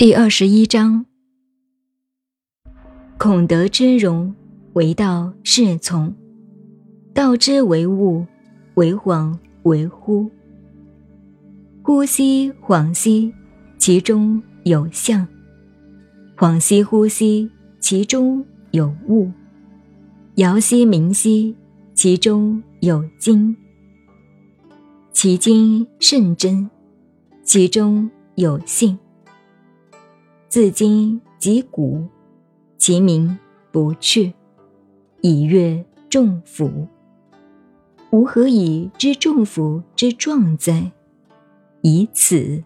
第二十一章：孔德之容，为道是从；道之为物，为恍为惚。惚兮恍兮，其中有象；恍兮惚兮，其中有物；摇兮明兮，其中有精。其精甚真，其中有信。自今及古，其名不去，以阅众甫。吾何以知众甫之壮哉？以此。